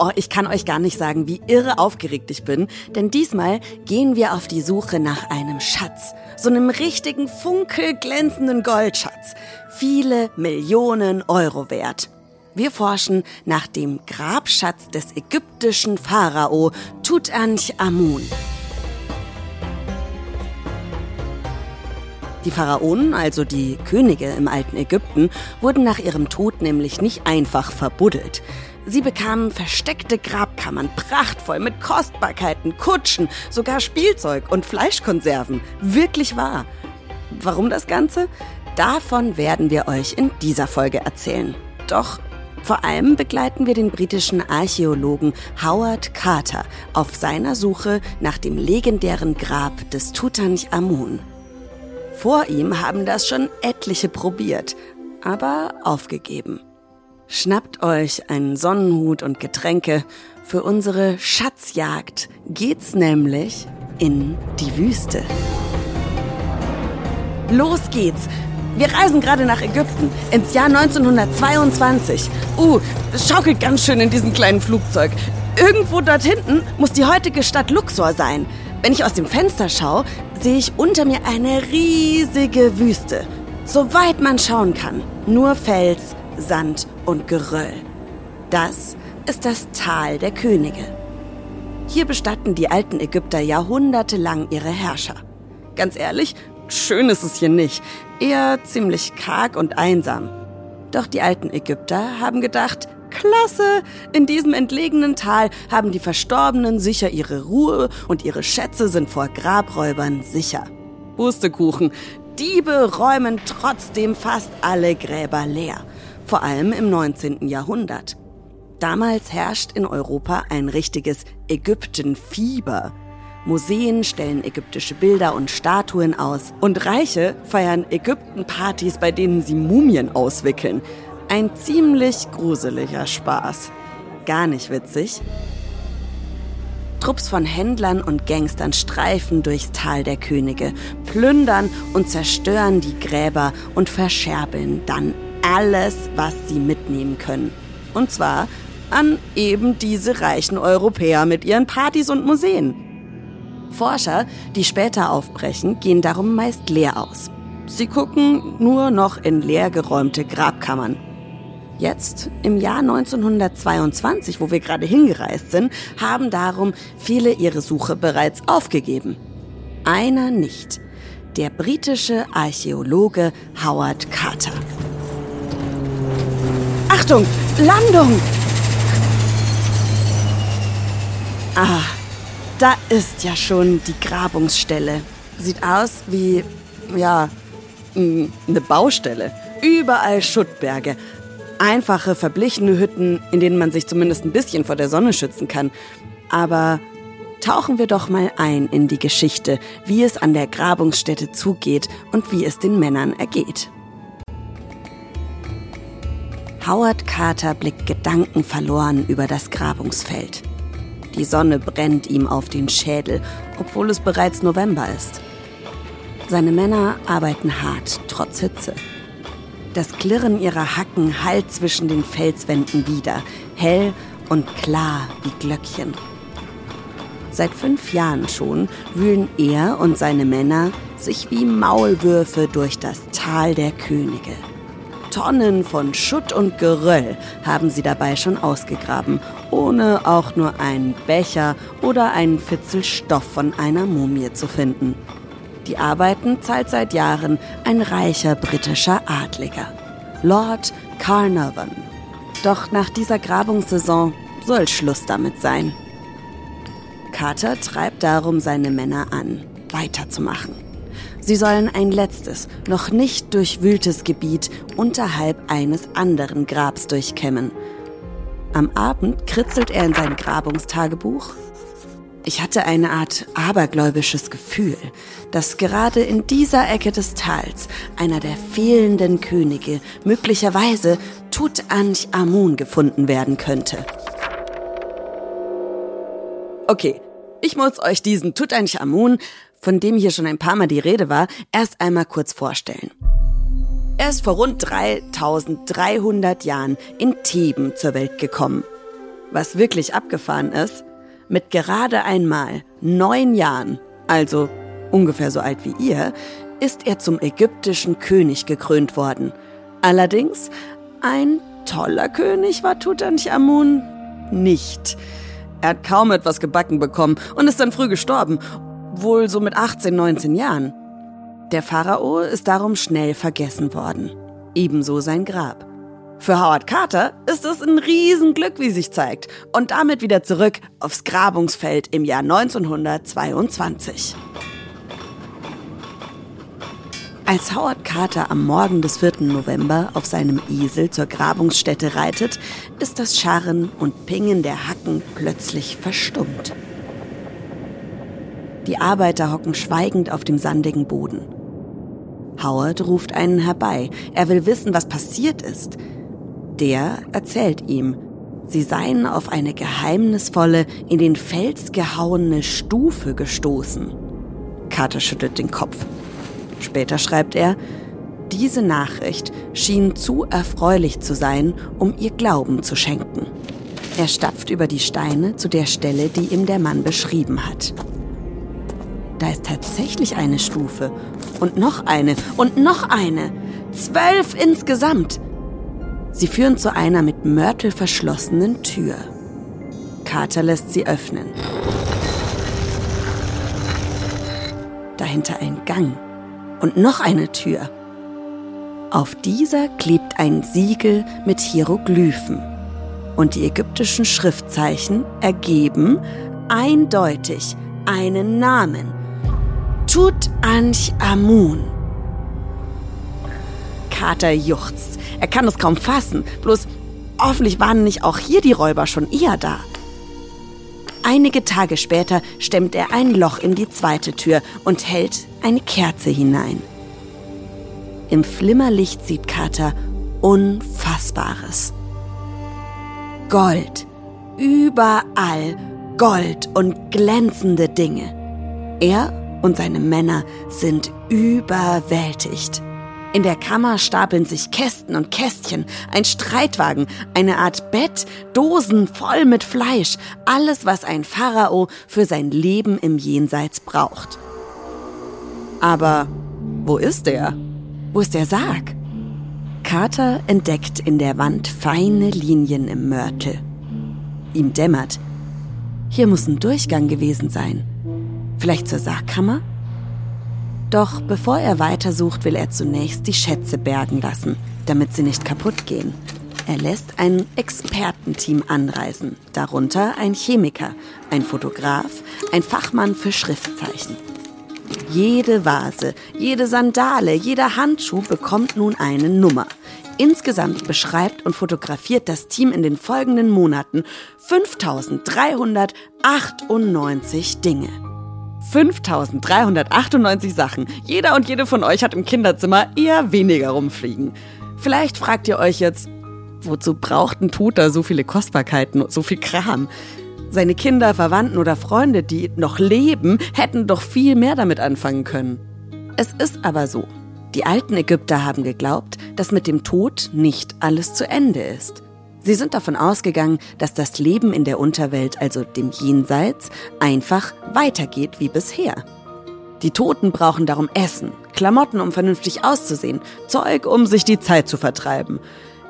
Oh, ich kann euch gar nicht sagen, wie irre aufgeregt ich bin, denn diesmal gehen wir auf die Suche nach einem Schatz, so einem richtigen funkelglänzenden Goldschatz, viele Millionen Euro wert. Wir forschen nach dem Grabschatz des ägyptischen Pharao Tutanchamun. Die Pharaonen, also die Könige im alten Ägypten, wurden nach ihrem Tod nämlich nicht einfach verbuddelt. Sie bekamen versteckte Grabkammern, prachtvoll mit Kostbarkeiten, Kutschen, sogar Spielzeug und Fleischkonserven. Wirklich wahr. Warum das Ganze? Davon werden wir euch in dieser Folge erzählen. Doch vor allem begleiten wir den britischen Archäologen Howard Carter auf seiner Suche nach dem legendären Grab des Tutanchamun. Vor ihm haben das schon etliche probiert, aber aufgegeben. Schnappt euch einen Sonnenhut und Getränke. Für unsere Schatzjagd geht's nämlich in die Wüste. Los geht's! Wir reisen gerade nach Ägypten ins Jahr 1922. Uh, es schaukelt ganz schön in diesem kleinen Flugzeug. Irgendwo dort hinten muss die heutige Stadt Luxor sein. Wenn ich aus dem Fenster schaue, sehe ich unter mir eine riesige Wüste. Soweit man schauen kann. Nur Fels, Sand und Geröll. Das ist das Tal der Könige. Hier bestatten die alten Ägypter jahrhundertelang ihre Herrscher. Ganz ehrlich, schön ist es hier nicht, eher ziemlich karg und einsam. Doch die alten Ägypter haben gedacht, klasse, in diesem entlegenen Tal haben die Verstorbenen sicher ihre Ruhe und ihre Schätze sind vor Grabräubern sicher. Pustekuchen, Diebe räumen trotzdem fast alle Gräber leer vor allem im 19. Jahrhundert. Damals herrscht in Europa ein richtiges Ägyptenfieber. Museen stellen ägyptische Bilder und Statuen aus und Reiche feiern Ägyptenpartys, bei denen sie Mumien auswickeln. Ein ziemlich gruseliger Spaß. Gar nicht witzig. Trupps von Händlern und Gangstern streifen durchs Tal der Könige, plündern und zerstören die Gräber und verscherbeln dann alles, was sie mitnehmen können. Und zwar an eben diese reichen Europäer mit ihren Partys und Museen. Forscher, die später aufbrechen, gehen darum meist leer aus. Sie gucken nur noch in leergeräumte Grabkammern. Jetzt, im Jahr 1922, wo wir gerade hingereist sind, haben darum viele ihre Suche bereits aufgegeben. Einer nicht. Der britische Archäologe Howard Carter. Achtung, Landung! Ah, da ist ja schon die Grabungsstelle. Sieht aus wie, ja, eine Baustelle. Überall Schuttberge. Einfache, verblichene Hütten, in denen man sich zumindest ein bisschen vor der Sonne schützen kann. Aber tauchen wir doch mal ein in die Geschichte, wie es an der Grabungsstätte zugeht und wie es den Männern ergeht. Howard Carter blickt gedankenverloren über das Grabungsfeld. Die Sonne brennt ihm auf den Schädel, obwohl es bereits November ist. Seine Männer arbeiten hart, trotz Hitze. Das Klirren ihrer Hacken hallt zwischen den Felswänden wieder, hell und klar wie Glöckchen. Seit fünf Jahren schon wühlen er und seine Männer sich wie Maulwürfe durch das Tal der Könige. Tonnen von Schutt und Geröll haben sie dabei schon ausgegraben, ohne auch nur einen Becher oder einen Fitzel Stoff von einer Mumie zu finden. Die Arbeiten zahlt seit Jahren ein reicher britischer Adliger, Lord Carnarvon. Doch nach dieser Grabungssaison soll Schluss damit sein. Carter treibt darum seine Männer an, weiterzumachen. Sie sollen ein letztes, noch nicht durchwühltes Gebiet unterhalb eines anderen Grabs durchkämmen. Am Abend kritzelt er in sein Grabungstagebuch. Ich hatte eine Art abergläubisches Gefühl, dass gerade in dieser Ecke des Tals einer der fehlenden Könige möglicherweise Tutanchamun gefunden werden könnte. Okay, ich muss euch diesen Tutanchamun, von dem hier schon ein paar Mal die Rede war, erst einmal kurz vorstellen. Er ist vor rund 3300 Jahren in Theben zur Welt gekommen. Was wirklich abgefahren ist, mit gerade einmal neun Jahren, also ungefähr so alt wie ihr, ist er zum ägyptischen König gekrönt worden. Allerdings, ein toller König war Tutanchamun nicht. Er hat kaum etwas gebacken bekommen und ist dann früh gestorben, wohl so mit 18, 19 Jahren. Der Pharao ist darum schnell vergessen worden. Ebenso sein Grab. Für Howard Carter ist es ein Riesenglück, wie sich zeigt. Und damit wieder zurück aufs Grabungsfeld im Jahr 1922. Als Howard Carter am Morgen des 4. November auf seinem Esel zur Grabungsstätte reitet, ist das Scharren und Pingen der Hacken plötzlich verstummt. Die Arbeiter hocken schweigend auf dem sandigen Boden. Howard ruft einen herbei. Er will wissen, was passiert ist. Der erzählt ihm, sie seien auf eine geheimnisvolle, in den Fels gehauene Stufe gestoßen. Carter schüttelt den Kopf. Später schreibt er, diese Nachricht schien zu erfreulich zu sein, um ihr Glauben zu schenken. Er stapft über die Steine zu der Stelle, die ihm der Mann beschrieben hat. Da ist tatsächlich eine Stufe. Und noch eine. Und noch eine. Zwölf insgesamt. Sie führen zu einer mit Mörtel verschlossenen Tür. Carter lässt sie öffnen. Dahinter ein Gang und noch eine Tür. Auf dieser klebt ein Siegel mit Hieroglyphen. Und die ägyptischen Schriftzeichen ergeben eindeutig einen Namen. Tutanchamun. Kater juchzt. Er kann es kaum fassen. Bloß hoffentlich waren nicht auch hier die Räuber schon eher da. Einige Tage später stemmt er ein Loch in die zweite Tür und hält eine Kerze hinein. Im Flimmerlicht sieht Carter Unfassbares. Gold. Überall Gold und glänzende Dinge. Er und seine Männer sind überwältigt. In der Kammer stapeln sich Kästen und Kästchen, ein Streitwagen, eine Art Bett, Dosen voll mit Fleisch, alles, was ein Pharao für sein Leben im Jenseits braucht. Aber wo ist er? Wo ist der Sarg? Carter entdeckt in der Wand feine Linien im Mörtel. Ihm dämmert. Hier muss ein Durchgang gewesen sein. Vielleicht zur Sargkammer? Doch bevor er weitersucht, will er zunächst die Schätze bergen lassen, damit sie nicht kaputt gehen. Er lässt ein Expertenteam anreisen, darunter ein Chemiker, ein Fotograf, ein Fachmann für Schriftzeichen. Jede Vase, jede Sandale, jeder Handschuh bekommt nun eine Nummer. Insgesamt beschreibt und fotografiert das Team in den folgenden Monaten 5398 Dinge. 5398 Sachen. Jeder und jede von euch hat im Kinderzimmer eher weniger rumfliegen. Vielleicht fragt ihr euch jetzt, wozu braucht ein Toter so viele Kostbarkeiten, so viel Kram? Seine Kinder, Verwandten oder Freunde, die noch leben, hätten doch viel mehr damit anfangen können. Es ist aber so. Die alten Ägypter haben geglaubt, dass mit dem Tod nicht alles zu Ende ist. Sie sind davon ausgegangen, dass das Leben in der Unterwelt, also dem Jenseits, einfach weitergeht wie bisher. Die Toten brauchen darum Essen, Klamotten, um vernünftig auszusehen, Zeug, um sich die Zeit zu vertreiben.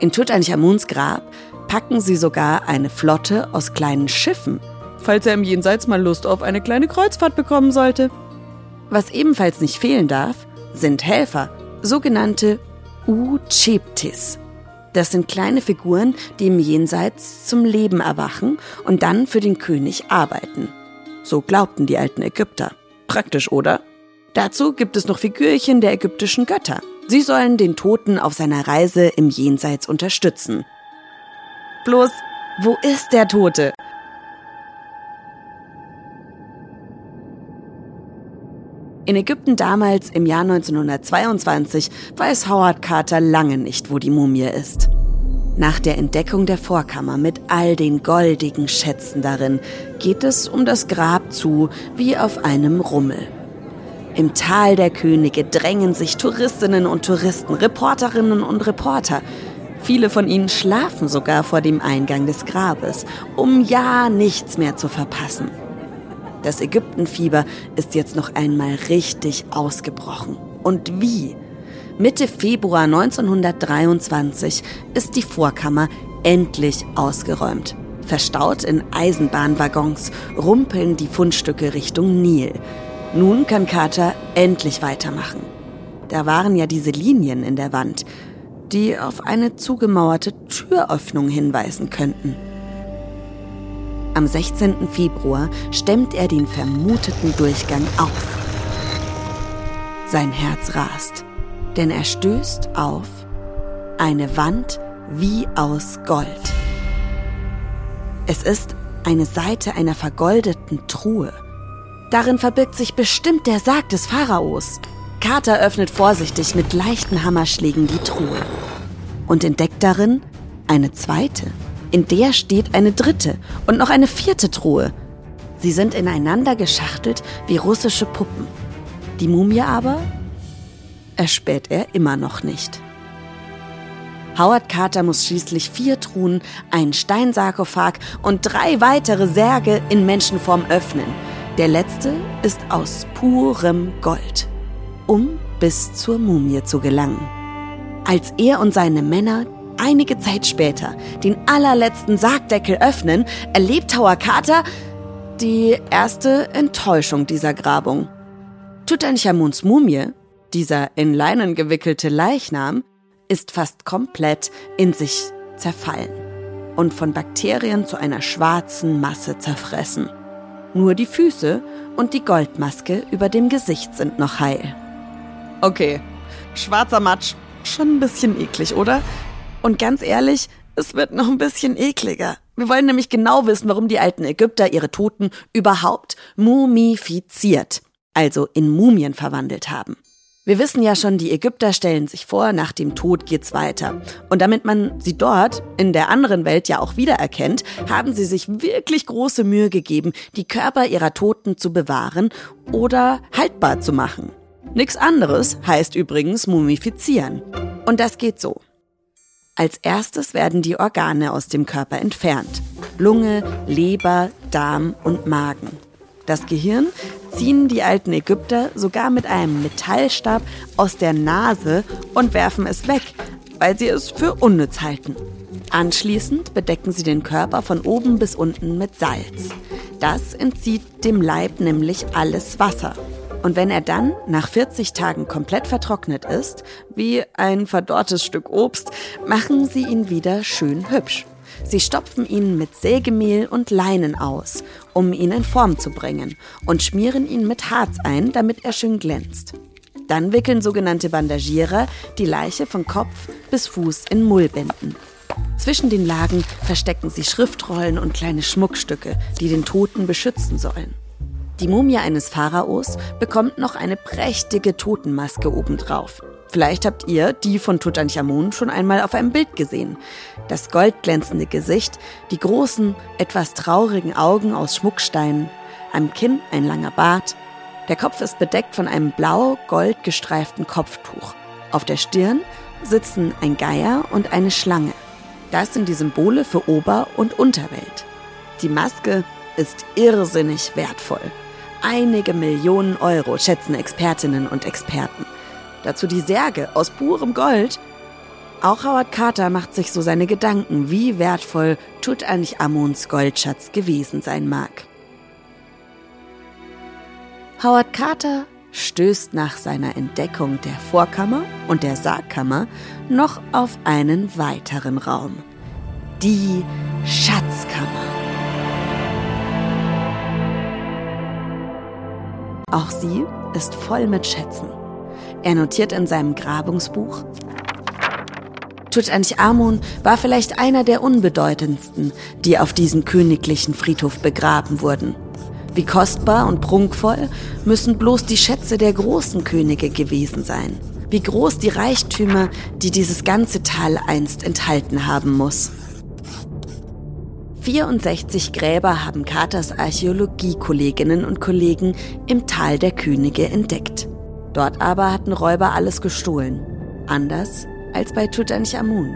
In Tutanchamuns Grab packen sie sogar eine Flotte aus kleinen Schiffen, falls er im Jenseits mal Lust auf eine kleine Kreuzfahrt bekommen sollte. Was ebenfalls nicht fehlen darf, sind Helfer, sogenannte Ucheptis. Das sind kleine Figuren, die im Jenseits zum Leben erwachen und dann für den König arbeiten. So glaubten die alten Ägypter. Praktisch, oder? Dazu gibt es noch Figürchen der ägyptischen Götter. Sie sollen den Toten auf seiner Reise im Jenseits unterstützen. Bloß, wo ist der Tote? In Ägypten damals im Jahr 1922 weiß Howard Carter lange nicht, wo die Mumie ist. Nach der Entdeckung der Vorkammer mit all den goldigen Schätzen darin geht es um das Grab zu wie auf einem Rummel. Im Tal der Könige drängen sich Touristinnen und Touristen, Reporterinnen und Reporter. Viele von ihnen schlafen sogar vor dem Eingang des Grabes, um ja nichts mehr zu verpassen. Das Ägyptenfieber ist jetzt noch einmal richtig ausgebrochen. Und wie? Mitte Februar 1923 ist die Vorkammer endlich ausgeräumt. Verstaut in Eisenbahnwaggons rumpeln die Fundstücke Richtung Nil. Nun kann Carter endlich weitermachen. Da waren ja diese Linien in der Wand, die auf eine zugemauerte Türöffnung hinweisen könnten. Am 16. Februar stemmt er den vermuteten Durchgang auf. Sein Herz rast, denn er stößt auf eine Wand wie aus Gold. Es ist eine Seite einer vergoldeten Truhe. Darin verbirgt sich bestimmt der Sarg des Pharaos. Carter öffnet vorsichtig mit leichten Hammerschlägen die Truhe und entdeckt darin eine zweite. In der steht eine dritte und noch eine vierte Truhe. Sie sind ineinander geschachtelt wie russische Puppen. Die Mumie aber erspäht er immer noch nicht. Howard Carter muss schließlich vier Truhen, einen Steinsarkophag und drei weitere Särge in Menschenform öffnen. Der letzte ist aus purem Gold, um bis zur Mumie zu gelangen. Als er und seine Männer einige Zeit später den allerletzten Sargdeckel öffnen, erlebt Howard Carter die erste Enttäuschung dieser Grabung. Tutanchamuns Mumie, dieser in Leinen gewickelte Leichnam, ist fast komplett in sich zerfallen und von Bakterien zu einer schwarzen Masse zerfressen. Nur die Füße und die Goldmaske über dem Gesicht sind noch heil. Okay, schwarzer Matsch, schon ein bisschen eklig, oder? Und ganz ehrlich, es wird noch ein bisschen ekliger. Wir wollen nämlich genau wissen, warum die alten Ägypter ihre Toten überhaupt mumifiziert, also in Mumien verwandelt haben. Wir wissen ja schon, die Ägypter stellen sich vor, nach dem Tod geht's weiter. Und damit man sie dort in der anderen Welt ja auch wiedererkennt, haben sie sich wirklich große Mühe gegeben, die Körper ihrer Toten zu bewahren oder haltbar zu machen. Nix anderes heißt übrigens mumifizieren. Und das geht so. Als erstes werden die Organe aus dem Körper entfernt. Lunge, Leber, Darm und Magen. Das Gehirn ziehen die alten Ägypter sogar mit einem Metallstab aus der Nase und werfen es weg, weil sie es für unnütz halten. Anschließend bedecken sie den Körper von oben bis unten mit Salz. Das entzieht dem Leib nämlich alles Wasser. Und wenn er dann nach 40 Tagen komplett vertrocknet ist, wie ein verdorrtes Stück Obst, machen sie ihn wieder schön hübsch. Sie stopfen ihn mit Sägemehl und Leinen aus, um ihn in Form zu bringen, und schmieren ihn mit Harz ein, damit er schön glänzt. Dann wickeln sogenannte Bandagierer die Leiche von Kopf bis Fuß in Mullbinden. Zwischen den Lagen verstecken sie Schriftrollen und kleine Schmuckstücke, die den Toten beschützen sollen. Die Mumie eines Pharaos bekommt noch eine prächtige Totenmaske obendrauf. Vielleicht habt ihr die von Tutanchamun schon einmal auf einem Bild gesehen. Das goldglänzende Gesicht, die großen, etwas traurigen Augen aus Schmucksteinen, am Kinn ein langer Bart. Der Kopf ist bedeckt von einem blau-gold gestreiften Kopftuch. Auf der Stirn sitzen ein Geier und eine Schlange. Das sind die Symbole für Ober- und Unterwelt. Die Maske ist irrsinnig wertvoll. Einige Millionen Euro schätzen Expertinnen und Experten. Dazu die Särge aus purem Gold. Auch Howard Carter macht sich so seine Gedanken, wie wertvoll Tutanchamuns Goldschatz gewesen sein mag. Howard Carter stößt nach seiner Entdeckung der Vorkammer und der Sargkammer noch auf einen weiteren Raum. Die Schatzkammer. Auch sie ist voll mit Schätzen. Er notiert in seinem Grabungsbuch, Tutanchamun war vielleicht einer der unbedeutendsten, die auf diesem königlichen Friedhof begraben wurden. Wie kostbar und prunkvoll müssen bloß die Schätze der großen Könige gewesen sein. Wie groß die Reichtümer, die dieses ganze Tal einst enthalten haben muss. 64 Gräber haben Carters Archäologiekolleginnen und Kollegen im Tal der Könige entdeckt. Dort aber hatten Räuber alles gestohlen. Anders als bei Tutanchamun.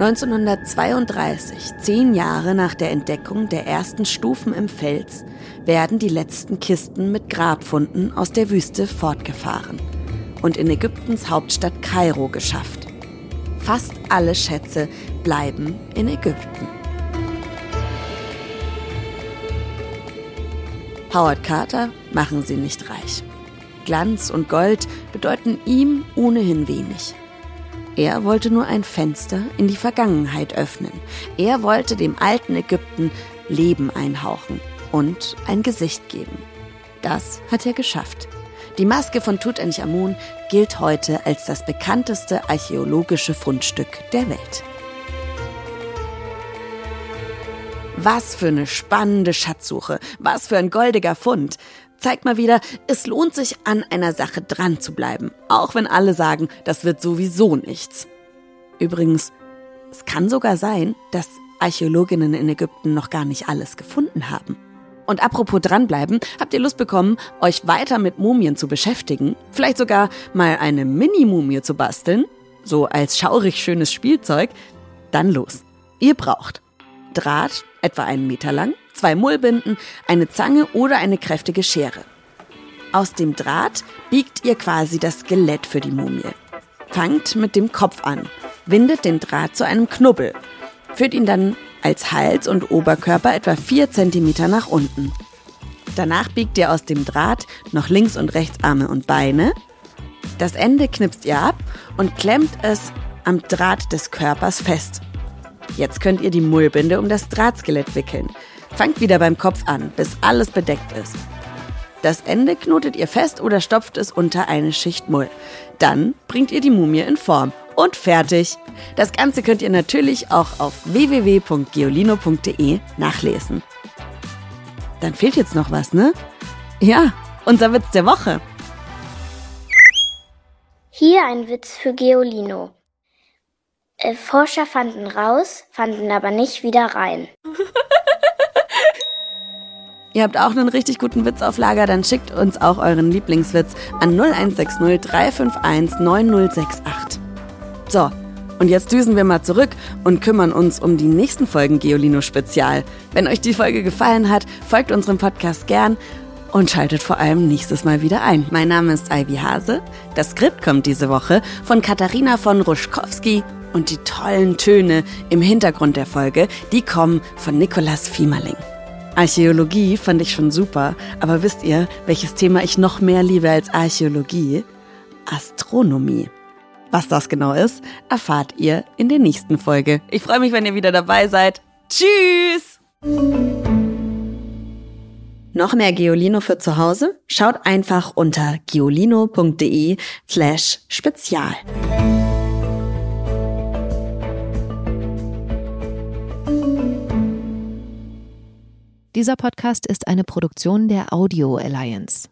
1932, zehn Jahre nach der Entdeckung der ersten Stufen im Fels, werden die letzten Kisten mit Grabfunden aus der Wüste fortgefahren und in Ägyptens Hauptstadt Kairo geschafft. Fast alle Schätze bleiben in Ägypten. Howard Carter machen sie nicht reich. Glanz und Gold bedeuten ihm ohnehin wenig. Er wollte nur ein Fenster in die Vergangenheit öffnen. Er wollte dem alten Ägypten Leben einhauchen und ein Gesicht geben. Das hat er geschafft. Die Maske von Tutanchamun gilt heute als das bekannteste archäologische Fundstück der Welt. Was für eine spannende Schatzsuche, was für ein goldiger Fund zeigt mal wieder, es lohnt sich an einer Sache dran zu bleiben, auch wenn alle sagen, das wird sowieso nichts. Übrigens, es kann sogar sein, dass Archäologinnen in Ägypten noch gar nicht alles gefunden haben. Und apropos dranbleiben, habt ihr Lust bekommen, euch weiter mit Mumien zu beschäftigen? Vielleicht sogar mal eine Mini-Mumie zu basteln? So als schaurig schönes Spielzeug? Dann los. Ihr braucht Draht, etwa einen Meter lang, zwei Mullbinden, eine Zange oder eine kräftige Schere. Aus dem Draht biegt ihr quasi das Skelett für die Mumie. Fangt mit dem Kopf an, windet den Draht zu einem Knubbel, führt ihn dann als Hals und Oberkörper etwa 4 cm nach unten. Danach biegt ihr aus dem Draht noch links und rechts Arme und Beine. Das Ende knipst ihr ab und klemmt es am Draht des Körpers fest. Jetzt könnt ihr die Mullbinde um das Drahtskelett wickeln. Fangt wieder beim Kopf an, bis alles bedeckt ist. Das Ende knotet ihr fest oder stopft es unter eine Schicht Mull. Dann bringt ihr die Mumie in Form. Und fertig. Das Ganze könnt ihr natürlich auch auf www.geolino.de nachlesen. Dann fehlt jetzt noch was, ne? Ja, unser Witz der Woche. Hier ein Witz für Geolino. Äh, Forscher fanden raus, fanden aber nicht wieder rein. Ihr habt auch einen richtig guten Witz auf Lager, dann schickt uns auch euren Lieblingswitz an 0160 351 9068. So, und jetzt düsen wir mal zurück und kümmern uns um die nächsten Folgen Geolino Spezial. Wenn euch die Folge gefallen hat, folgt unserem Podcast gern und schaltet vor allem nächstes Mal wieder ein. Mein Name ist Ivy Hase. Das Skript kommt diese Woche von Katharina von Ruschkowski und die tollen Töne im Hintergrund der Folge, die kommen von Nikolas Fiemerling. Archäologie fand ich schon super, aber wisst ihr, welches Thema ich noch mehr liebe als Archäologie? Astronomie. Was das genau ist, erfahrt ihr in der nächsten Folge. Ich freue mich, wenn ihr wieder dabei seid. Tschüss! Noch mehr Geolino für zu Hause? Schaut einfach unter geolino.de slash spezial. Dieser Podcast ist eine Produktion der Audio Alliance.